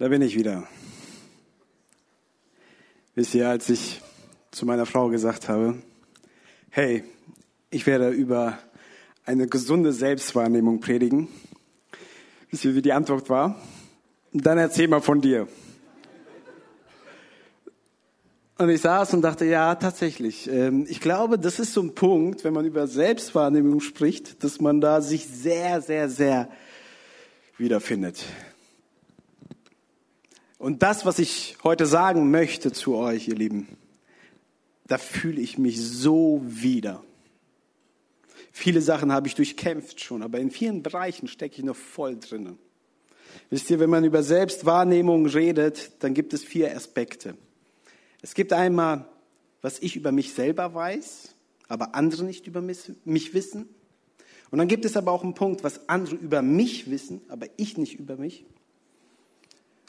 Da bin ich wieder. Wisst ihr, als ich zu meiner Frau gesagt habe, hey, ich werde über eine gesunde Selbstwahrnehmung predigen. Wisst ihr, wie die Antwort war? Dann erzähl mal von dir. Und ich saß und dachte, ja, tatsächlich. Ähm, ich glaube, das ist so ein Punkt, wenn man über Selbstwahrnehmung spricht, dass man da sich sehr, sehr, sehr wiederfindet. Und das, was ich heute sagen möchte zu euch, ihr Lieben, da fühle ich mich so wieder. Viele Sachen habe ich durchkämpft schon, aber in vielen Bereichen stecke ich noch voll drinnen. Wisst ihr, wenn man über Selbstwahrnehmung redet, dann gibt es vier Aspekte. Es gibt einmal, was ich über mich selber weiß, aber andere nicht über mich wissen. Und dann gibt es aber auch einen Punkt, was andere über mich wissen, aber ich nicht über mich.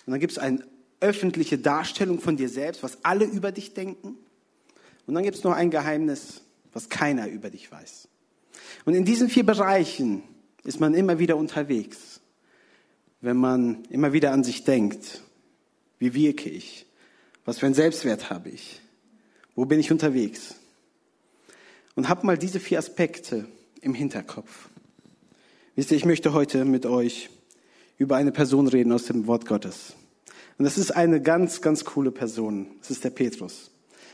Und dann gibt es eine öffentliche Darstellung von dir selbst, was alle über dich denken. Und dann gibt es noch ein Geheimnis, was keiner über dich weiß. Und in diesen vier Bereichen ist man immer wieder unterwegs, wenn man immer wieder an sich denkt, wie wirke ich, was für einen Selbstwert habe ich? Wo bin ich unterwegs? Und hab mal diese vier Aspekte im Hinterkopf. Wisst ihr, ich möchte heute mit euch über eine Person reden aus dem Wort Gottes. Und das ist eine ganz, ganz coole Person. Das ist der Petrus.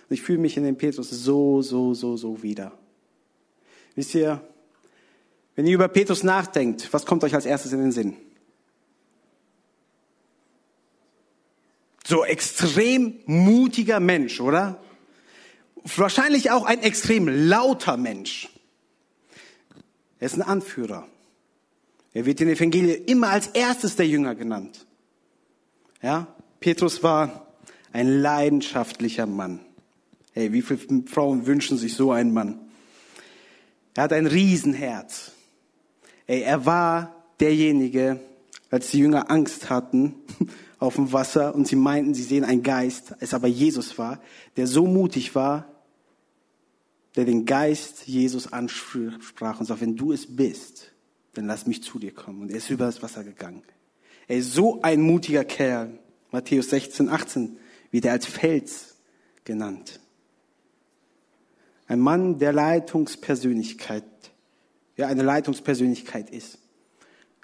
Und ich fühle mich in dem Petrus so, so, so, so wieder. Wisst ihr, wenn ihr über Petrus nachdenkt, was kommt euch als erstes in den Sinn? So extrem mutiger Mensch, oder? Wahrscheinlich auch ein extrem lauter Mensch. Er ist ein Anführer. Er wird in den Evangelien immer als erstes der Jünger genannt. Ja? Petrus war ein leidenschaftlicher Mann. Hey, wie viele Frauen wünschen sich so einen Mann? Er hat ein Riesenherz. Ey, er war derjenige, als die Jünger Angst hatten auf dem Wasser und sie meinten, sie sehen einen Geist, es aber Jesus war, der so mutig war, der den Geist Jesus ansprach und sagte, wenn du es bist, dann lass mich zu dir kommen. Und er ist über das Wasser gegangen. Er ist so ein mutiger Kerl. Matthäus 16, 18 wird er als Fels genannt. Ein Mann der Leitungspersönlichkeit, ja, eine Leitungspersönlichkeit ist.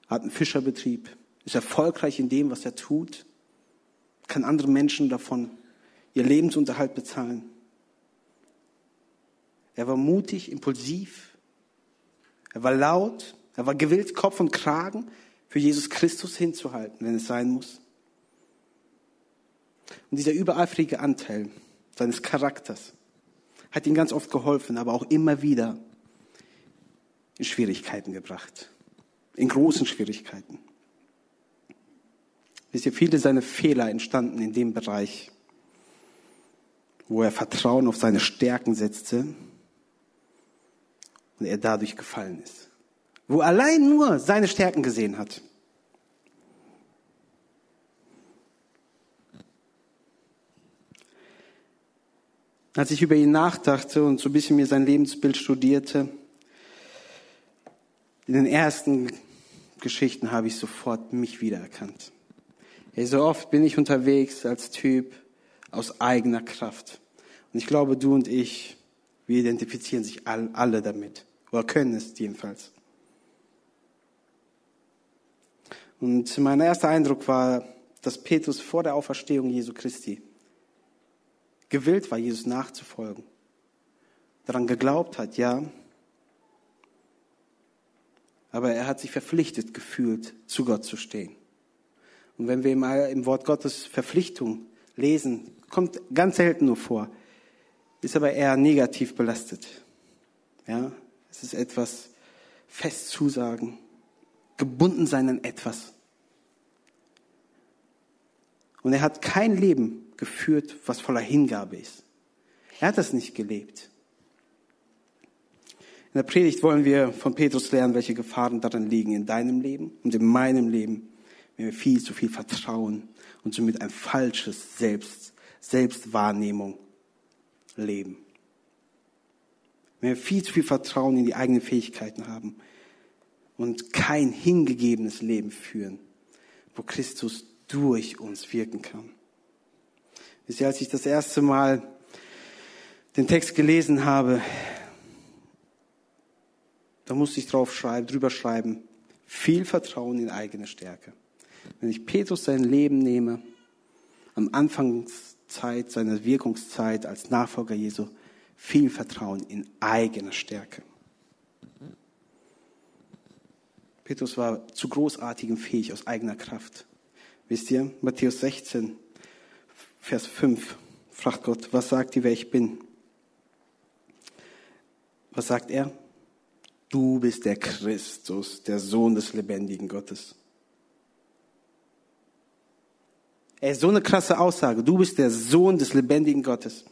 Hat einen Fischerbetrieb, ist erfolgreich in dem, was er tut, kann anderen Menschen davon ihr Lebensunterhalt bezahlen. Er war mutig, impulsiv, er war laut, er war gewillt, Kopf und Kragen für Jesus Christus hinzuhalten, wenn es sein muss. Und dieser übereifrige Anteil seines Charakters hat ihn ganz oft geholfen, aber auch immer wieder in Schwierigkeiten gebracht, in großen Schwierigkeiten. Wisst ihr, viele seiner Fehler entstanden in dem Bereich, wo er Vertrauen auf seine Stärken setzte und er dadurch gefallen ist. Wo allein nur seine Stärken gesehen hat. Als ich über ihn nachdachte und so ein bisschen mir sein Lebensbild studierte, in den ersten Geschichten habe ich sofort mich wiedererkannt. Hey, so oft bin ich unterwegs als Typ aus eigener Kraft. Und ich glaube, du und ich, wir identifizieren sich alle damit. Oder können es jedenfalls. Und mein erster Eindruck war, dass Petrus vor der Auferstehung Jesu Christi gewillt war, Jesus nachzufolgen. Daran geglaubt hat, ja. Aber er hat sich verpflichtet gefühlt, zu Gott zu stehen. Und wenn wir mal im Wort Gottes Verpflichtung lesen, kommt ganz selten nur vor, ist aber eher negativ belastet. Ja, es ist etwas fest zusagen, gebunden sein an etwas. Und er hat kein Leben geführt, was voller Hingabe ist. Er hat das nicht gelebt. In der Predigt wollen wir von Petrus lernen, welche Gefahren darin liegen in deinem Leben und in meinem Leben wenn wir viel zu viel vertrauen und somit ein falsches Selbst, Selbstwahrnehmung leben. Wenn wir viel zu viel Vertrauen in die eigenen Fähigkeiten haben und kein hingegebenes Leben führen, wo Christus durch uns wirken kann. Wisst ihr, als ich das erste Mal den Text gelesen habe, da musste ich drauf schreiben, drüber schreiben, viel Vertrauen in eigene Stärke. Wenn ich Petrus sein Leben nehme, am Anfangszeit seiner Wirkungszeit als Nachfolger Jesu, viel Vertrauen in eigene Stärke. Petrus war zu großartigem fähig aus eigener Kraft. Wisst ihr, Matthäus 16, Vers 5, fragt Gott, was sagt ihr, wer ich bin? Was sagt er? Du bist der Christus, der Sohn des lebendigen Gottes. Ey, so eine krasse Aussage. Du bist der Sohn des lebendigen Gottes.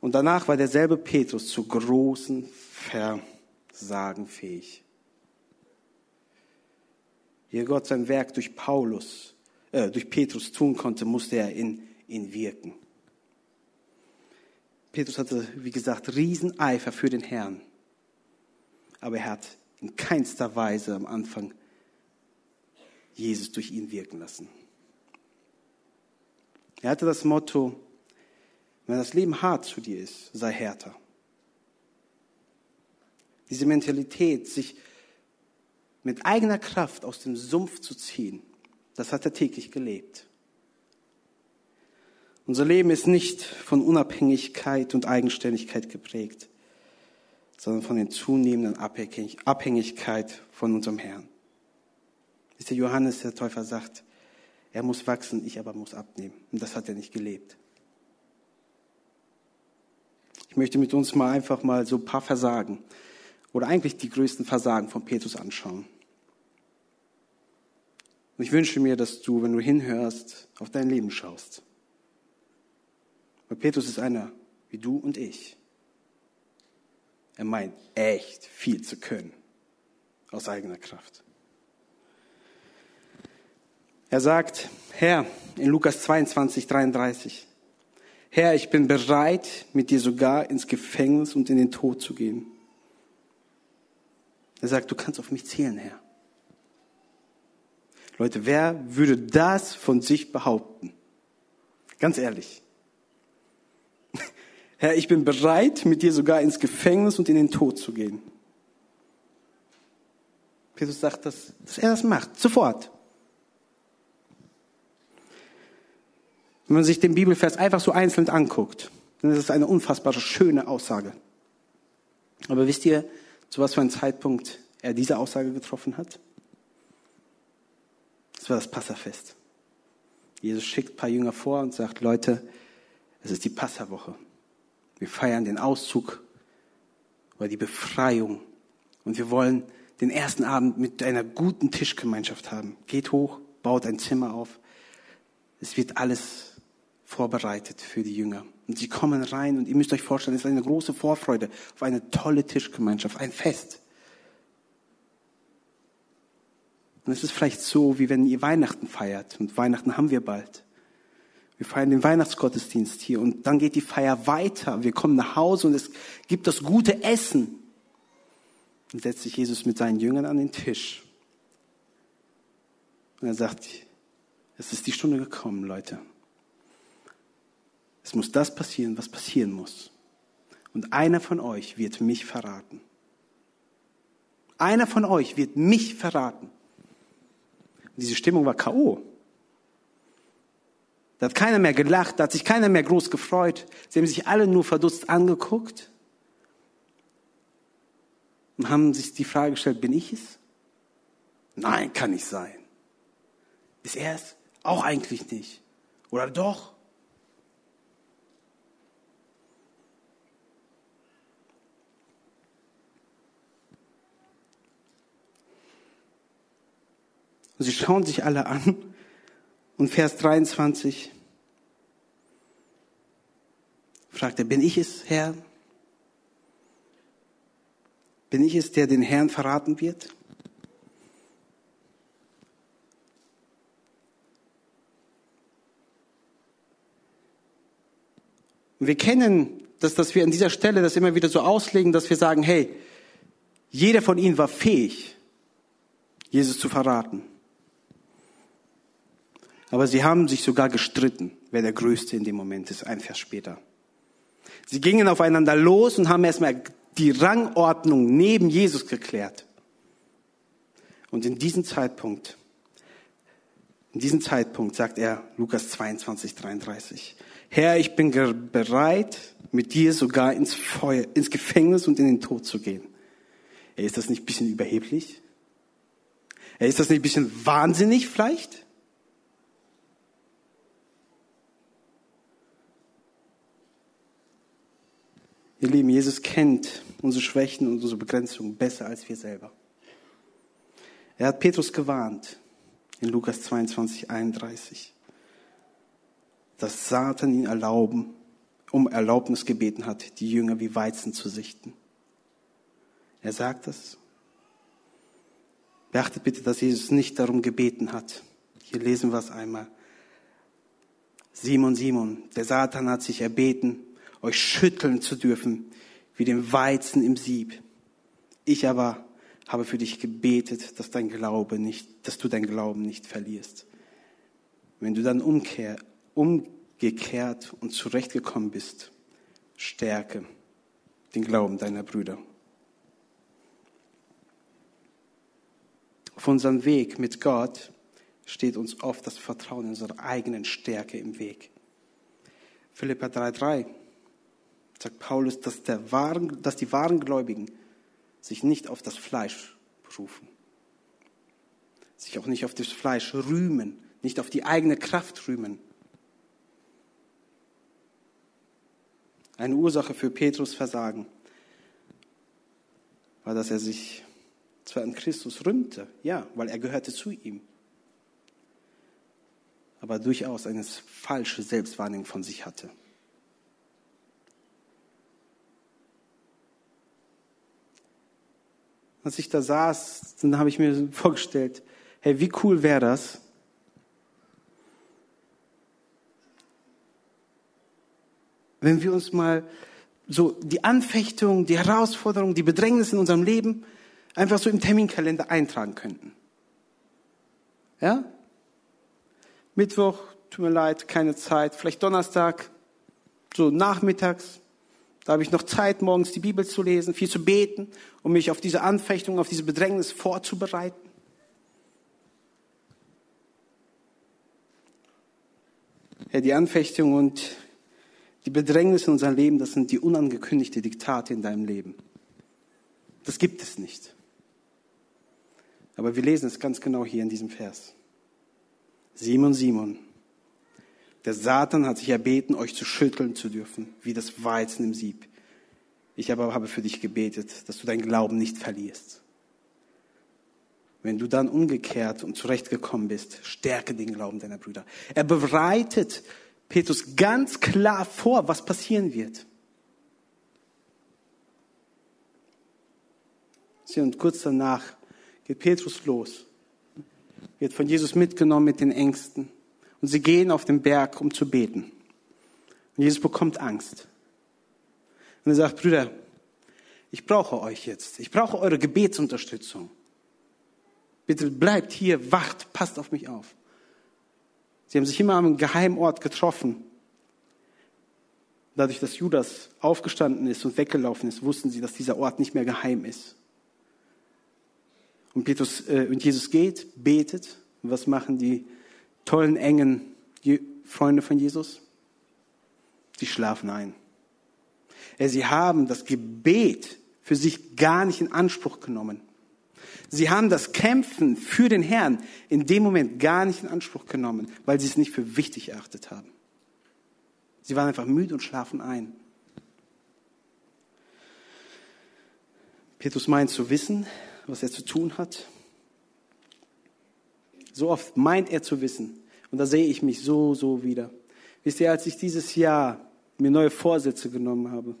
Und danach war derselbe Petrus zu großen Versagen fähig. Wie Gott sein Werk durch Paulus, äh, durch Petrus tun konnte, musste er in ihn wirken. Petrus hatte, wie gesagt, Rieseneifer für den Herrn. Aber er hat in keinster Weise am Anfang Jesus durch ihn wirken lassen. Er hatte das Motto, wenn das Leben hart zu dir ist, sei härter. Diese Mentalität, sich mit eigener Kraft aus dem Sumpf zu ziehen, das hat er täglich gelebt. Unser Leben ist nicht von Unabhängigkeit und Eigenständigkeit geprägt, sondern von den zunehmenden Abhängigkeit von unserem Herrn. Ist der Johannes, der Täufer sagt, er muss wachsen, ich aber muss abnehmen. Und das hat er nicht gelebt. Ich möchte mit uns mal einfach mal so ein paar Versagen oder eigentlich die größten Versagen von Petrus anschauen. Und ich wünsche mir, dass du, wenn du hinhörst, auf dein Leben schaust. Weil Petrus ist einer wie du und ich. Er meint echt viel zu können aus eigener Kraft. Er sagt, Herr, in Lukas 22, 33, Herr, ich bin bereit, mit dir sogar ins Gefängnis und in den Tod zu gehen. Er sagt, du kannst auf mich zählen, Herr. Leute, wer würde das von sich behaupten? Ganz ehrlich. Herr, ich bin bereit, mit dir sogar ins Gefängnis und in den Tod zu gehen. Petrus sagt, dass, dass er das macht, sofort. Wenn man sich den Bibelvers einfach so einzeln anguckt, dann ist es eine unfassbar schöne Aussage. Aber wisst ihr, zu was für einem Zeitpunkt er diese Aussage getroffen hat? Das war das Passafest. Jesus schickt ein paar Jünger vor und sagt, Leute, es ist die Passawoche. Wir feiern den Auszug oder die Befreiung. Und wir wollen den ersten Abend mit einer guten Tischgemeinschaft haben. Geht hoch, baut ein Zimmer auf. Es wird alles vorbereitet für die Jünger. Und sie kommen rein und ihr müsst euch vorstellen, es ist eine große Vorfreude auf eine tolle Tischgemeinschaft, ein Fest. Und es ist vielleicht so, wie wenn ihr Weihnachten feiert. Und Weihnachten haben wir bald. Wir feiern den Weihnachtsgottesdienst hier und dann geht die Feier weiter. Wir kommen nach Hause und es gibt das gute Essen. Und setzt sich Jesus mit seinen Jüngern an den Tisch. Und er sagt, es ist die Stunde gekommen, Leute. Es muss das passieren, was passieren muss. Und einer von euch wird mich verraten. Einer von euch wird mich verraten. Und diese Stimmung war K.O. Da hat keiner mehr gelacht, da hat sich keiner mehr groß gefreut. Sie haben sich alle nur verdutzt angeguckt und haben sich die Frage gestellt, bin ich es? Nein, kann nicht sein. Ist er es? Auch eigentlich nicht. Oder doch? Und sie schauen sich alle an. Und Vers 23 fragt er, bin ich es, Herr? Bin ich es, der den Herrn verraten wird? Und wir kennen das, dass wir an dieser Stelle das immer wieder so auslegen, dass wir sagen, hey, jeder von ihnen war fähig, Jesus zu verraten. Aber sie haben sich sogar gestritten, wer der Größte in dem Moment ist, ein Vers später. Sie gingen aufeinander los und haben erstmal die Rangordnung neben Jesus geklärt. Und in diesem Zeitpunkt, in diesem Zeitpunkt sagt er, Lukas 22, 33, Herr, ich bin bereit, mit dir sogar ins Feuer, ins Gefängnis und in den Tod zu gehen. Ist das nicht ein bisschen überheblich? Ist das nicht ein bisschen wahnsinnig vielleicht? Ihr Lieben, Jesus kennt unsere Schwächen und unsere Begrenzungen besser als wir selber. Er hat Petrus gewarnt in Lukas 22, 31, dass Satan ihn erlauben, um Erlaubnis gebeten hat, die Jünger wie Weizen zu sichten. Er sagt es. Beachtet bitte, dass Jesus nicht darum gebeten hat. Hier lesen wir es einmal. Simon, Simon, der Satan hat sich erbeten, euch schütteln zu dürfen, wie den Weizen im Sieb. Ich aber habe für dich gebetet, dass dein Glaube nicht, dass du dein Glauben nicht verlierst. Wenn du dann umkehr, umgekehrt und zurechtgekommen bist, stärke den Glauben deiner Brüder. Auf unserem Weg mit Gott steht uns oft das Vertrauen in unsere eigenen Stärke im Weg. Philippa 3,3 sagt Paulus, dass, der wahren, dass die wahren Gläubigen sich nicht auf das Fleisch berufen, sich auch nicht auf das Fleisch rühmen, nicht auf die eigene Kraft rühmen. Eine Ursache für Petrus Versagen war, dass er sich zwar an Christus rühmte, ja, weil er gehörte zu ihm, aber durchaus eine falsche Selbstwahrnehmung von sich hatte. Als ich da saß, dann habe ich mir vorgestellt, hey, wie cool wäre das, wenn wir uns mal so die Anfechtung, die Herausforderung, die Bedrängnis in unserem Leben einfach so im Terminkalender eintragen könnten. Ja? Mittwoch, tut mir leid, keine Zeit. Vielleicht Donnerstag, so nachmittags. Da habe ich noch Zeit, morgens die Bibel zu lesen, viel zu beten, um mich auf diese Anfechtung, auf diese Bedrängnis vorzubereiten. Ja, die Anfechtung und die Bedrängnis in unserem Leben, das sind die unangekündigte Diktate in deinem Leben. Das gibt es nicht. Aber wir lesen es ganz genau hier in diesem Vers. Simon, Simon, der Satan hat sich erbeten, euch zu schütteln zu dürfen, wie das Weizen im Sieb. Ich aber habe für dich gebetet, dass du deinen Glauben nicht verlierst. Wenn du dann umgekehrt und zurechtgekommen bist, stärke den Glauben deiner Brüder. Er bereitet Petrus ganz klar vor, was passieren wird. Und kurz danach geht Petrus los, wird von Jesus mitgenommen mit den Ängsten und sie gehen auf den Berg, um zu beten. Und Jesus bekommt Angst. Und er sagt, Brüder, ich brauche euch jetzt. Ich brauche eure Gebetsunterstützung. Bitte bleibt hier, wacht, passt auf mich auf. Sie haben sich immer am Geheimort getroffen. Dadurch, dass Judas aufgestanden ist und weggelaufen ist, wussten sie, dass dieser Ort nicht mehr geheim ist. Und, Petrus, äh, und Jesus geht, betet. Und was machen die tollen, engen Freunde von Jesus? Sie schlafen ein. Sie haben das Gebet für sich gar nicht in Anspruch genommen. Sie haben das Kämpfen für den Herrn in dem Moment gar nicht in Anspruch genommen, weil sie es nicht für wichtig erachtet haben. Sie waren einfach müde und schlafen ein. Petrus meint zu wissen, was er zu tun hat. So oft meint er zu wissen. Und da sehe ich mich so, so wieder. Wisst ihr, als ich dieses Jahr mir neue Vorsätze genommen habe,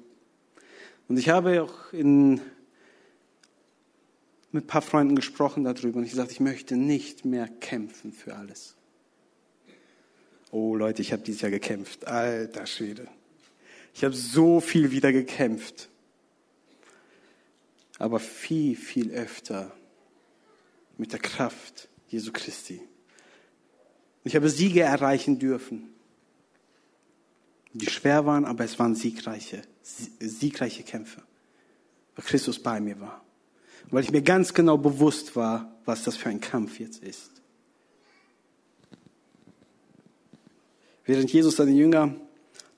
und ich habe auch in, mit ein paar Freunden gesprochen darüber und ich gesagt, ich möchte nicht mehr kämpfen für alles. Oh Leute, ich habe dieses Jahr gekämpft. Alter Schwede. Ich habe so viel wieder gekämpft aber viel, viel öfter mit der Kraft Jesu Christi. Ich habe Siege erreichen dürfen, die schwer waren, aber es waren siegreiche, siegreiche Kämpfe, weil Christus bei mir war. Und weil ich mir ganz genau bewusst war, was das für ein Kampf jetzt ist. Während Jesus seine Jünger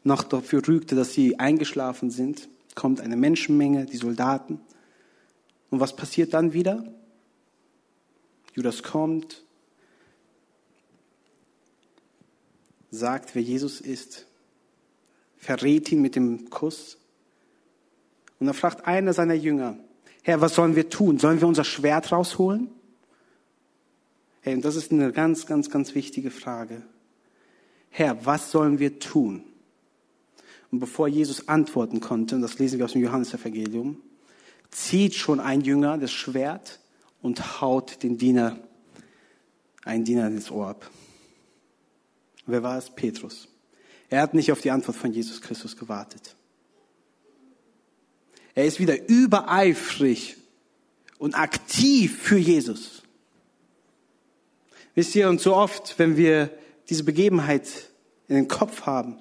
noch dafür rügte, dass sie eingeschlafen sind, kommt eine Menschenmenge, die Soldaten. Und was passiert dann wieder? Judas kommt, sagt, wer Jesus ist, verrät ihn mit dem Kuss. Und dann fragt einer seiner Jünger, Herr, was sollen wir tun? Sollen wir unser Schwert rausholen? Hey, und das ist eine ganz, ganz, ganz wichtige Frage. Herr, was sollen wir tun? Und bevor Jesus antworten konnte, und das lesen wir aus dem Johannesevangelium, zieht schon ein Jünger das Schwert und haut den Diener, einen Diener ins Ohr ab. Wer war es? Petrus. Er hat nicht auf die Antwort von Jesus Christus gewartet. Er ist wieder übereifrig und aktiv für Jesus. Wisst ihr, und so oft, wenn wir diese Begebenheit in den Kopf haben,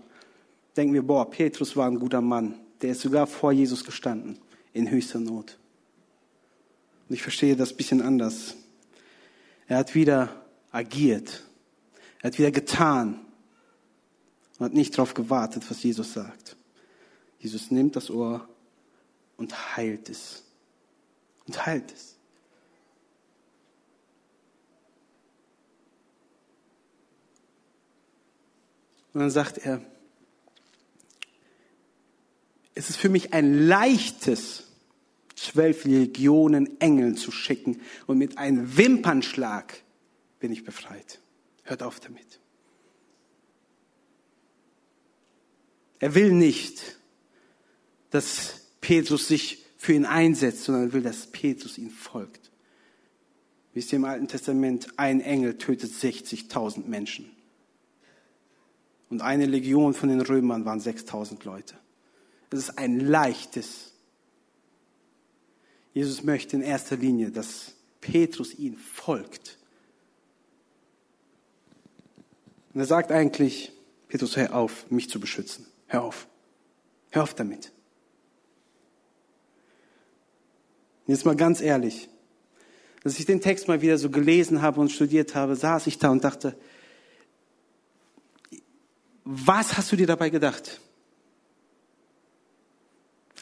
denken wir, boah, Petrus war ein guter Mann. Der ist sogar vor Jesus gestanden, in höchster Not. Und ich verstehe das ein bisschen anders. Er hat wieder agiert. Er hat wieder getan und hat nicht darauf gewartet, was Jesus sagt. Jesus nimmt das Ohr und heilt es. Und heilt es. Und dann sagt er, es ist für mich ein leichtes, zwölf Legionen Engeln zu schicken und mit einem Wimpernschlag bin ich befreit. Hört auf damit. Er will nicht, dass Petrus sich für ihn einsetzt, sondern er will, dass Petrus ihm folgt. Wisst ihr im Alten Testament, ein Engel tötet 60.000 Menschen. Und eine Legion von den Römern waren 6.000 Leute. Es ist ein leichtes. Jesus möchte in erster Linie, dass Petrus ihm folgt. Und er sagt eigentlich, Petrus, hör auf, mich zu beschützen. Hör auf. Hör auf damit. Jetzt mal ganz ehrlich. Als ich den Text mal wieder so gelesen habe und studiert habe, saß ich da und dachte, was hast du dir dabei gedacht?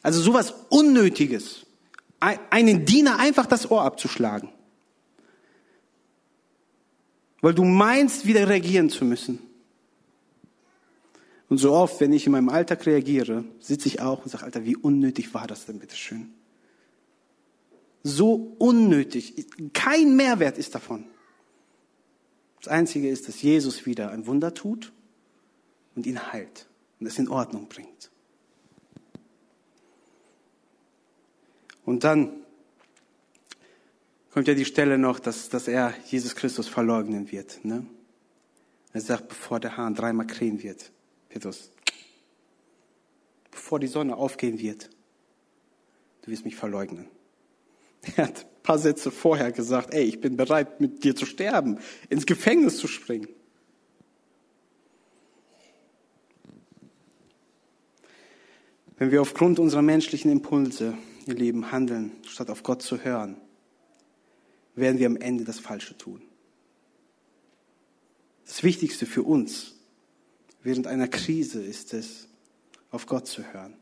Also sowas Unnötiges. Einen Diener einfach das Ohr abzuschlagen. Weil du meinst, wieder reagieren zu müssen. Und so oft, wenn ich in meinem Alltag reagiere, sitze ich auch und sage, Alter, wie unnötig war das denn, bitteschön? So unnötig. Kein Mehrwert ist davon. Das Einzige ist, dass Jesus wieder ein Wunder tut und ihn heilt und es in Ordnung bringt. Und dann kommt ja die Stelle noch, dass, dass er Jesus Christus verleugnen wird. Ne? Er sagt, bevor der Hahn dreimal krähen wird, Petrus, bevor die Sonne aufgehen wird, du wirst mich verleugnen. Er hat ein paar Sätze vorher gesagt, ey, ich bin bereit, mit dir zu sterben, ins Gefängnis zu springen. Wenn wir aufgrund unserer menschlichen Impulse, ihr Leben, handeln, statt auf Gott zu hören, werden wir am Ende das Falsche tun. Das Wichtigste für uns Während einer Krise ist es, auf Gott zu hören.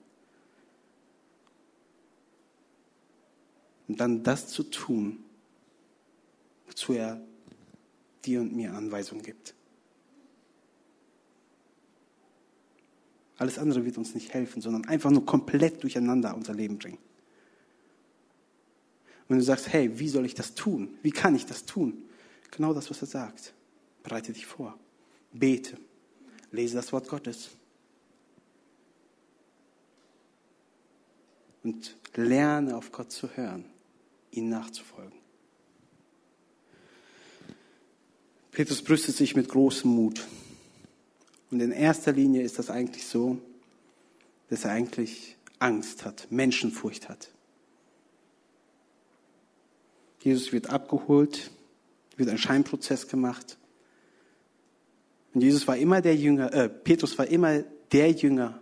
Und dann das zu tun, wozu er dir und mir Anweisungen gibt. Alles andere wird uns nicht helfen, sondern einfach nur komplett durcheinander unser Leben bringen. Wenn du sagst, hey, wie soll ich das tun? Wie kann ich das tun? Genau das, was er sagt. Bereite dich vor. Bete. Lese das Wort Gottes. Und lerne auf Gott zu hören, ihm nachzufolgen. Petrus brüstet sich mit großem Mut. Und in erster Linie ist das eigentlich so, dass er eigentlich Angst hat, Menschenfurcht hat. Jesus wird abgeholt, wird ein Scheinprozess gemacht Und Jesus war immer der Jünger, äh, Petrus war immer der Jünger,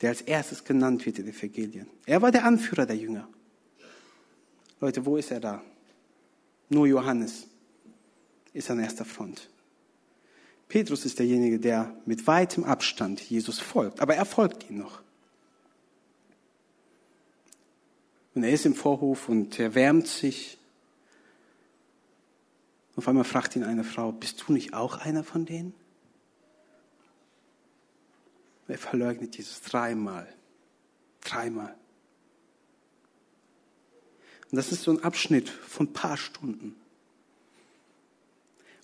der als erstes genannt wird in den Evangelien. Er war der Anführer der Jünger. Leute, wo ist er da? Nur Johannes ist an erster Front. Petrus ist derjenige, der mit weitem Abstand Jesus folgt, aber er folgt ihm noch. Und er ist im Vorhof und er wärmt sich. Auf einmal fragt ihn eine Frau, bist du nicht auch einer von denen? Er verleugnet Jesus dreimal. Dreimal. Und das ist so ein Abschnitt von ein paar Stunden,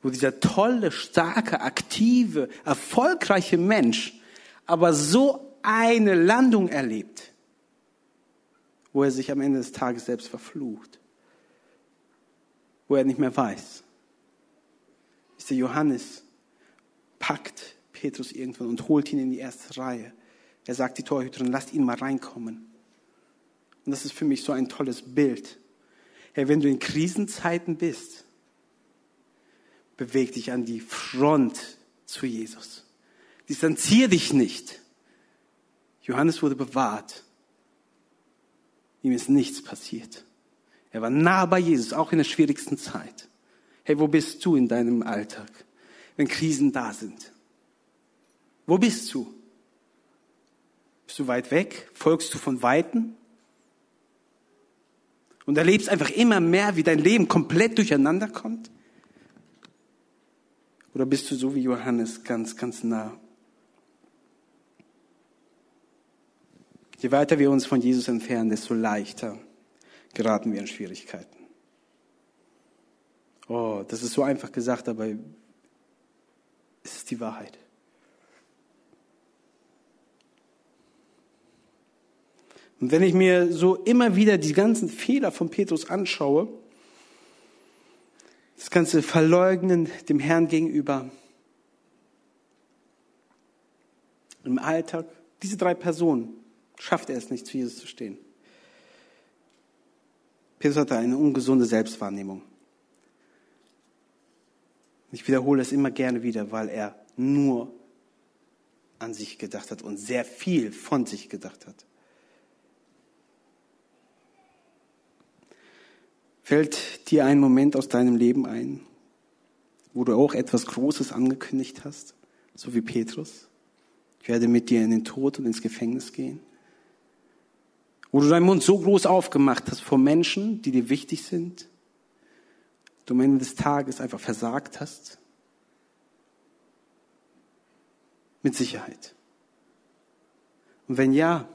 wo dieser tolle, starke, aktive, erfolgreiche Mensch aber so eine Landung erlebt, wo er sich am Ende des Tages selbst verflucht, wo er nicht mehr weiß. Ist der Johannes packt Petrus irgendwann und holt ihn in die erste Reihe. Er sagt die Torhüterin, lasst ihn mal reinkommen. Und das ist für mich so ein tolles Bild. Hey, wenn du in Krisenzeiten bist, beweg dich an die Front zu Jesus. Distanzier dich nicht. Johannes wurde bewahrt. Ihm ist nichts passiert. Er war nah bei Jesus, auch in der schwierigsten Zeit. Hey, wo bist du in deinem Alltag, wenn Krisen da sind? Wo bist du? Bist du weit weg? Folgst du von Weitem? Und erlebst einfach immer mehr, wie dein Leben komplett durcheinander kommt? Oder bist du so wie Johannes ganz, ganz nah? Je weiter wir uns von Jesus entfernen, desto leichter geraten wir in Schwierigkeiten. Oh, das ist so einfach gesagt, aber es ist die Wahrheit. Und wenn ich mir so immer wieder die ganzen Fehler von Petrus anschaue, das ganze Verleugnen dem Herrn gegenüber, im Alltag, diese drei Personen, schafft er es nicht, zu Jesus zu stehen. Petrus hatte eine ungesunde Selbstwahrnehmung. Ich wiederhole es immer gerne wieder, weil er nur an sich gedacht hat und sehr viel von sich gedacht hat. Fällt dir ein Moment aus deinem Leben ein, wo du auch etwas Großes angekündigt hast, so wie Petrus? Ich werde mit dir in den Tod und ins Gefängnis gehen. Wo du deinen Mund so groß aufgemacht hast vor Menschen, die dir wichtig sind, du am Ende des Tages einfach versagt hast. Mit Sicherheit. Und wenn ja,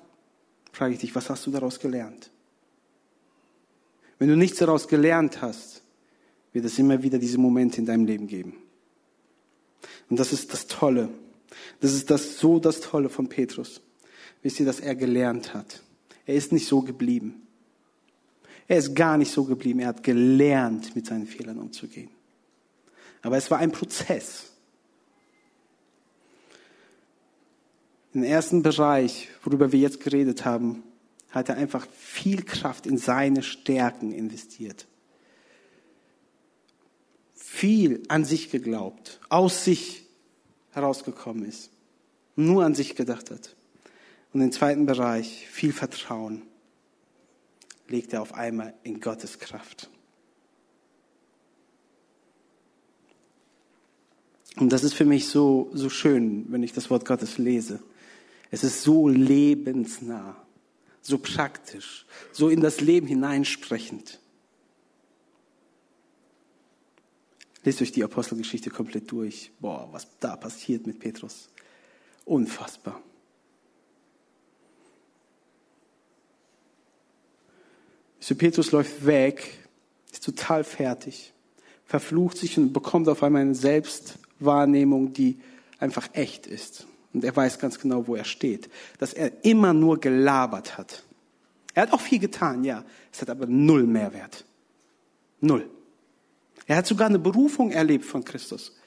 frage ich dich, was hast du daraus gelernt? Wenn du nichts daraus gelernt hast, wird es immer wieder diese Momente in deinem Leben geben. Und das ist das Tolle. Das ist das, so das Tolle von Petrus. Wisst ihr, dass er gelernt hat. Er ist nicht so geblieben. Er ist gar nicht so geblieben. Er hat gelernt, mit seinen Fehlern umzugehen. Aber es war ein Prozess. Im ersten Bereich, worüber wir jetzt geredet haben, hat er einfach viel Kraft in seine Stärken investiert. Viel an sich geglaubt, aus sich herausgekommen ist, nur an sich gedacht hat. Und im zweiten Bereich viel Vertrauen legt er auf einmal in Gottes Kraft. Und das ist für mich so, so schön, wenn ich das Wort Gottes lese. Es ist so lebensnah so praktisch, so in das Leben hineinsprechend. Lest euch die Apostelgeschichte komplett durch. Boah, was da passiert mit Petrus. Unfassbar. Petrus läuft weg, ist total fertig, verflucht sich und bekommt auf einmal eine Selbstwahrnehmung, die einfach echt ist. Und er weiß ganz genau, wo er steht. Dass er immer nur gelabert hat. Er hat auch viel getan, ja. Es hat aber null Mehrwert. Null. Er hat sogar eine Berufung erlebt von Christus.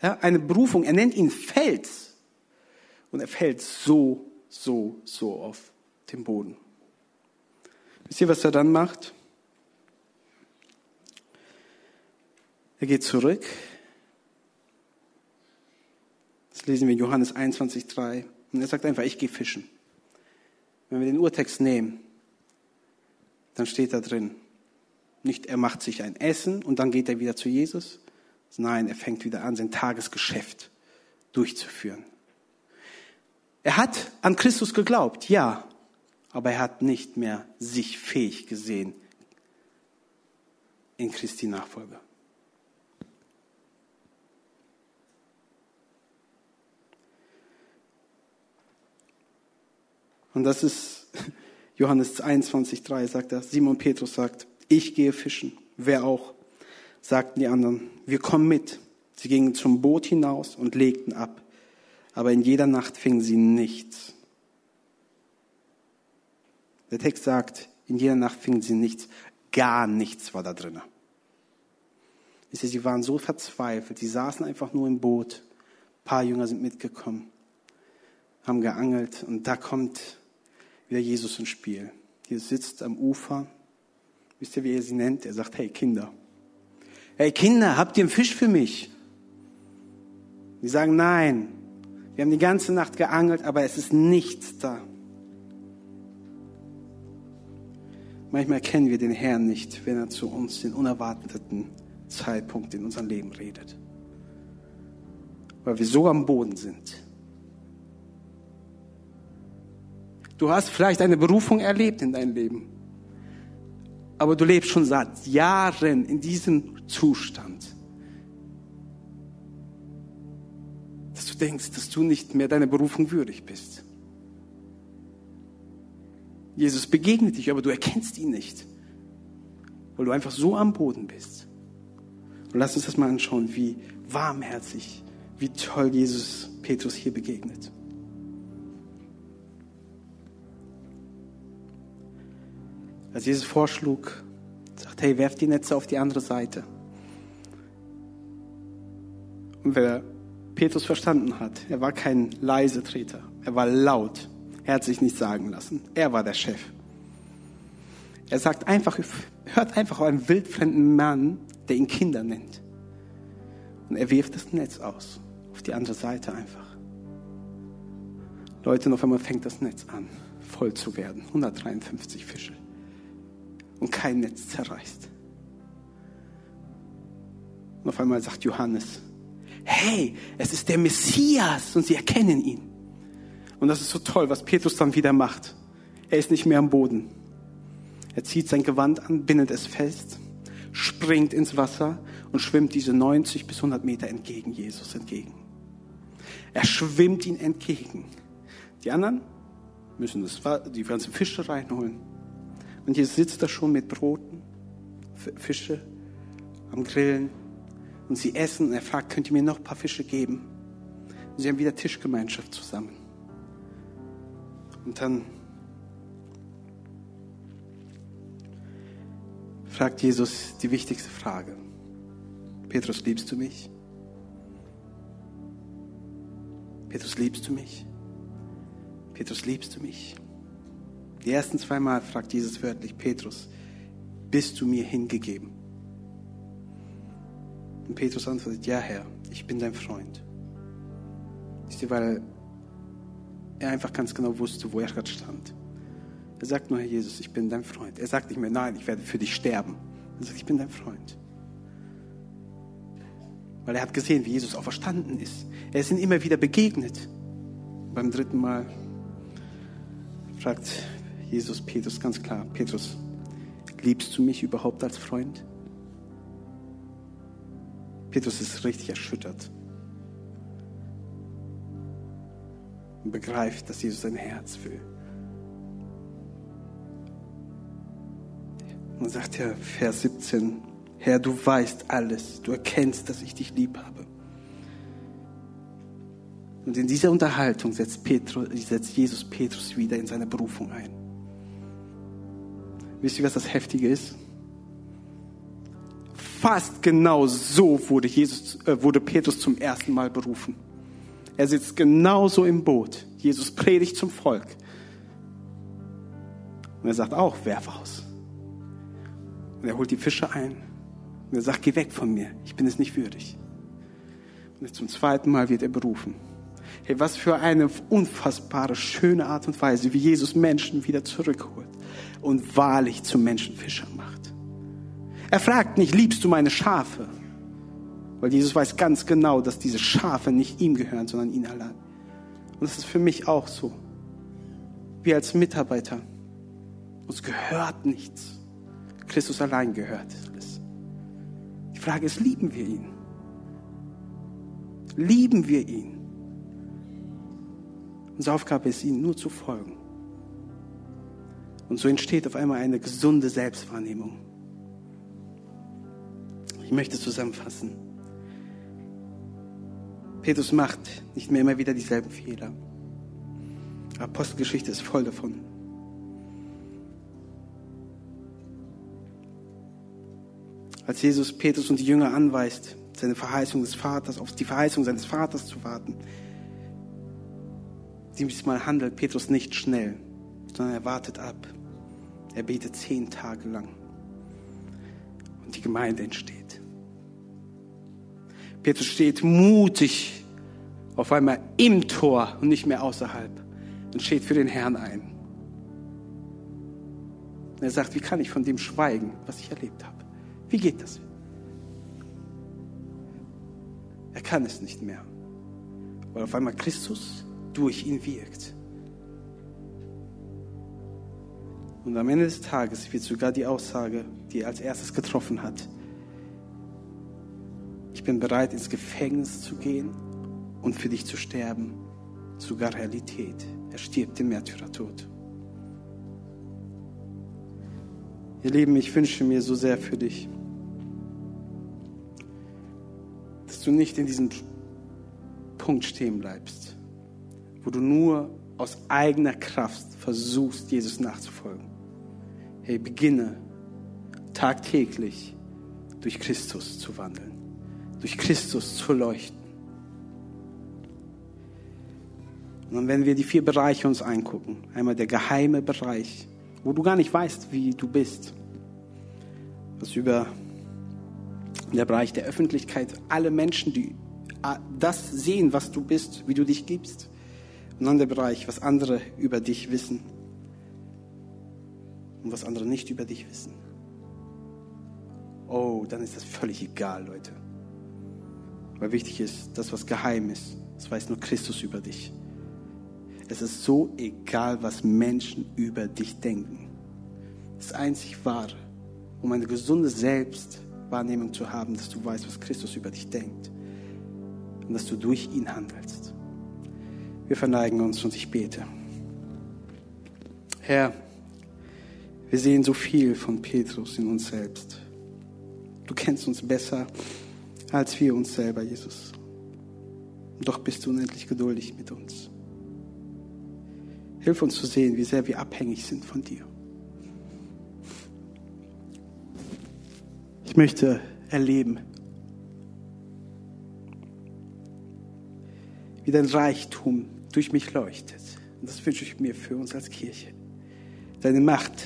Ja, eine Berufung. Er nennt ihn Fels. Und er fällt so, so, so auf den Boden. Wisst ihr, was er dann macht? Er geht zurück Das lesen wir in Johannes 21,3. Und er sagt einfach, ich gehe fischen. Wenn wir den Urtext nehmen, dann steht da drin, nicht er macht sich ein Essen und dann geht er wieder zu Jesus. Nein, er fängt wieder an, sein Tagesgeschäft durchzuführen. Er hat an Christus geglaubt, ja, aber er hat nicht mehr sich fähig gesehen in Christi Nachfolge. Und das ist Johannes 21,3 sagt er. Simon Petrus sagt, ich gehe fischen. Wer auch? Sagten die anderen, wir kommen mit. Sie gingen zum Boot hinaus und legten ab. Aber in jeder Nacht fingen sie nichts. Der Text sagt, in jeder Nacht fingen sie nichts. Gar nichts war da drin. Sie waren so verzweifelt. Sie saßen einfach nur im Boot. Ein paar Jünger sind mitgekommen, haben geangelt und da kommt wieder Jesus ins Spiel. Jesus sitzt am Ufer. Wisst ihr, wie er sie nennt? Er sagt, hey Kinder. Hey Kinder, habt ihr einen Fisch für mich? Die sagen, nein. Wir haben die ganze Nacht geangelt, aber es ist nichts da. Manchmal erkennen wir den Herrn nicht, wenn er zu uns den unerwarteten Zeitpunkt in unserem Leben redet. Weil wir so am Boden sind. Du hast vielleicht eine Berufung erlebt in deinem Leben. Aber du lebst schon seit Jahren in diesem Zustand. Dass du denkst, dass du nicht mehr deiner Berufung würdig bist. Jesus begegnet dich, aber du erkennst ihn nicht. Weil du einfach so am Boden bist. Und lass uns das mal anschauen, wie warmherzig, wie toll Jesus Petrus hier begegnet. Als Jesus vorschlug, sagt, hey, werft die Netze auf die andere Seite. Und wer Petrus verstanden hat, er war kein leise Treter, er war laut. Er hat sich nicht sagen lassen. Er war der Chef. Er sagt einfach, hört einfach auf einen wildfremden Mann, der ihn Kinder nennt. Und er wirft das Netz aus, auf die andere Seite einfach. Leute, auf einmal fängt das Netz an, voll zu werden. 153 Fische und kein Netz zerreißt. Und auf einmal sagt Johannes, hey, es ist der Messias und sie erkennen ihn. Und das ist so toll, was Petrus dann wieder macht. Er ist nicht mehr am Boden. Er zieht sein Gewand an, bindet es fest, springt ins Wasser und schwimmt diese 90 bis 100 Meter entgegen Jesus entgegen. Er schwimmt ihn entgegen. Die anderen müssen das, die ganzen Fische reinholen. Und hier sitzt er schon mit Broten, Fische am Grillen. Und sie essen. Und er fragt, könnt ihr mir noch ein paar Fische geben? Und sie haben wieder Tischgemeinschaft zusammen. Und dann fragt Jesus die wichtigste Frage. Petrus, liebst du mich? Petrus, liebst du mich? Petrus, liebst du mich? Die ersten zwei Mal fragt Jesus wörtlich Petrus, bist du mir hingegeben? Und Petrus antwortet, ja Herr, ich bin dein Freund. Wisst ihr, weil er einfach ganz genau wusste, wo er gerade stand. Er sagt nur, Herr Jesus, ich bin dein Freund. Er sagt nicht mehr, nein, ich werde für dich sterben. Er sagt, ich bin dein Freund. Weil er hat gesehen, wie Jesus auch verstanden ist. Er ist ihm immer wieder begegnet. Beim dritten Mal fragt Jesus Petrus ganz klar, Petrus, liebst du mich überhaupt als Freund? Petrus ist richtig erschüttert und begreift, dass Jesus sein Herz will. Und sagt er, Vers 17, Herr, du weißt alles, du erkennst, dass ich dich lieb habe. Und in dieser Unterhaltung setzt, Petrus, setzt Jesus Petrus wieder in seine Berufung ein. Wisst ihr, was das Heftige ist? Fast genau so wurde, Jesus, äh, wurde Petrus zum ersten Mal berufen. Er sitzt genauso im Boot. Jesus predigt zum Volk. Und er sagt auch, werf aus. Und er holt die Fische ein. Und er sagt, geh weg von mir. Ich bin es nicht würdig. Und zum zweiten Mal wird er berufen. Hey, was für eine unfassbare, schöne Art und Weise, wie Jesus Menschen wieder zurückholt und wahrlich zum Menschenfischer macht. Er fragt nicht, liebst du meine Schafe? Weil Jesus weiß ganz genau, dass diese Schafe nicht ihm gehören, sondern ihn allein. Und das ist für mich auch so. Wir als Mitarbeiter, uns gehört nichts. Christus allein gehört alles. Die Frage ist, lieben wir ihn? Lieben wir ihn? Unsere Aufgabe ist, ihm nur zu folgen. Und so entsteht auf einmal eine gesunde Selbstwahrnehmung. Ich möchte zusammenfassen. Petrus macht nicht mehr immer wieder dieselben Fehler. Apostelgeschichte ist voll davon. Als Jesus Petrus und die Jünger anweist, seine Verheißung des Vaters, auf die Verheißung seines Vaters zu warten, diesmal handelt Petrus nicht schnell, sondern er wartet ab. Er betet zehn Tage lang. Und die Gemeinde entsteht. Petrus steht mutig auf einmal im Tor und nicht mehr außerhalb und steht für den Herrn ein. Und er sagt, wie kann ich von dem schweigen, was ich erlebt habe? Wie geht das? Er kann es nicht mehr, weil auf einmal Christus durch ihn wirkt. Und am Ende des Tages wird sogar die Aussage, die er als erstes getroffen hat, ich bin bereit ins Gefängnis zu gehen und für dich zu sterben, sogar Realität. Er stirbt den Märtyrertod. Ihr Lieben, ich wünsche mir so sehr für dich, dass du nicht in diesem Punkt stehen bleibst, wo du nur aus eigener Kraft versuchst, Jesus nachzufolgen. Hey, beginne tagtäglich durch Christus zu wandeln, durch Christus zu leuchten. Und wenn wir die vier Bereiche uns angucken, einmal der geheime Bereich, wo du gar nicht weißt, wie du bist, was über der Bereich der Öffentlichkeit, alle Menschen, die das sehen, was du bist, wie du dich gibst. Und dann der Bereich, was andere über dich wissen und was andere nicht über dich wissen. Oh, dann ist das völlig egal, Leute. Weil wichtig ist, das, was geheim ist, das weiß nur Christus über dich. Es ist so egal, was Menschen über dich denken. Das einzig Wahre, um eine gesunde Selbstwahrnehmung zu haben, dass du weißt, was Christus über dich denkt und dass du durch ihn handelst. Wir verneigen uns und ich bete. Herr, wir sehen so viel von Petrus in uns selbst. Du kennst uns besser als wir uns selber, Jesus. Doch bist du unendlich geduldig mit uns. Hilf uns zu sehen, wie sehr wir abhängig sind von dir. Ich möchte erleben, wie dein Reichtum durch mich leuchtet. Und das wünsche ich mir für uns als Kirche. Deine Macht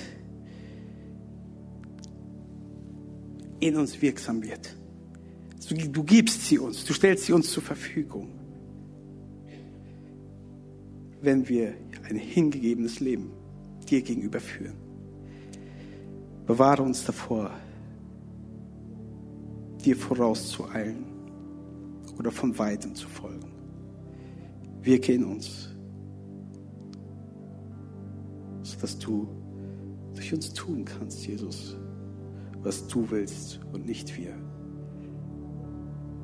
in uns wirksam wird. Du gibst sie uns, du stellst sie uns zur Verfügung, wenn wir ein hingegebenes Leben dir gegenüber führen. Bewahre uns davor, dir vorauszueilen oder von weitem zu folgen. Wirke in uns, sodass du durch uns tun kannst, Jesus was du willst und nicht wir.